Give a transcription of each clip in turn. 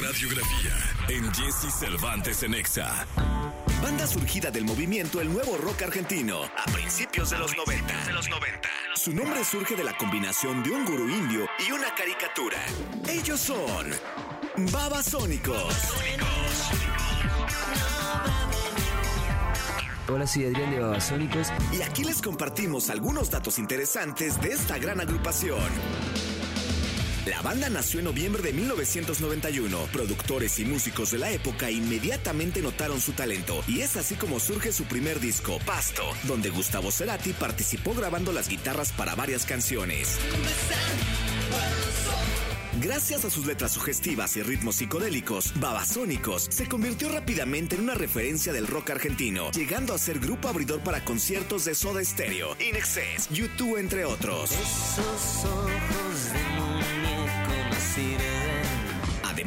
radiografía en Jesse Cervantes en Exa. Banda surgida del movimiento El Nuevo Rock Argentino a principios de los 90. De los 90. Su nombre surge de la combinación de un gurú indio y una caricatura. Ellos son Babasónicos. Hola, soy Adrián de Babasónicos. Y aquí les compartimos algunos datos interesantes de esta gran agrupación. La banda nació en noviembre de 1991. Productores y músicos de la época inmediatamente notaron su talento y es así como surge su primer disco, Pasto, donde Gustavo Cerati participó grabando las guitarras para varias canciones. Gracias a sus letras sugestivas y ritmos psicodélicos, Babasónicos se convirtió rápidamente en una referencia del rock argentino, llegando a ser grupo abridor para conciertos de Soda Stereo, In Excess, YouTube, entre otros. Esos ojos de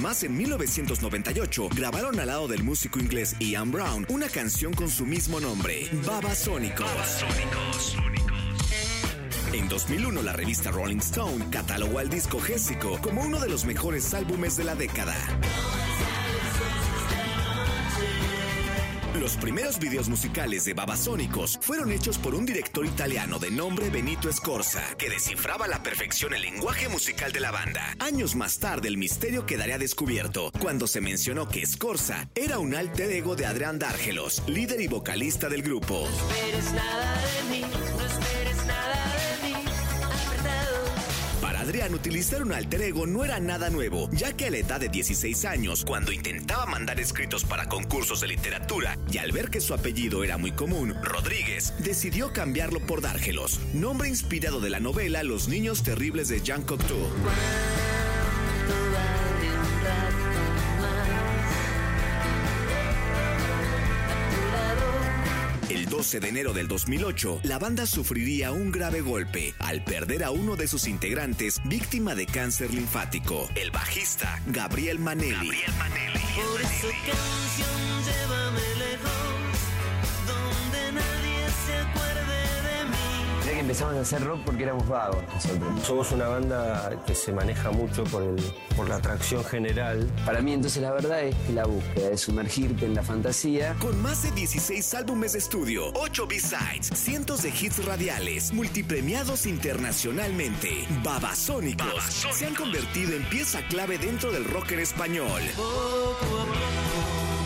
Además, en 1998 grabaron al lado del músico inglés Ian Brown una canción con su mismo nombre, Babasónicos. En 2001, la revista Rolling Stone catalogó al disco Jésico como uno de los mejores álbumes de la década. Los primeros videos musicales de Babasónicos fueron hechos por un director italiano de nombre Benito Scorza, que descifraba a la perfección el lenguaje musical de la banda. Años más tarde, el misterio quedaría descubierto cuando se mencionó que Scorza era un alter ego de Adrián Dárgelos, líder y vocalista del grupo. Adrián, utilizar un alter ego no era nada nuevo, ya que a la edad de 16 años, cuando intentaba mandar escritos para concursos de literatura, y al ver que su apellido era muy común, Rodríguez, decidió cambiarlo por Dárgelos, nombre inspirado de la novela Los Niños Terribles de Jean Cocteau. 12 de enero del 2008, la banda sufriría un grave golpe al perder a uno de sus integrantes víctima de cáncer linfático, el bajista Gabriel Manelli. Por esa canción llévame empezamos a hacer rock porque éramos vagos nosotros. Somos una banda que se maneja mucho por, el, por la atracción general. Para mí, entonces, la verdad es que la búsqueda de sumergirte en la fantasía. Con más de 16 álbumes de estudio, 8 B-sides, cientos de hits radiales, multipremiados internacionalmente, Babasónicos, se han convertido en pieza clave dentro del rock en español. Poco a poco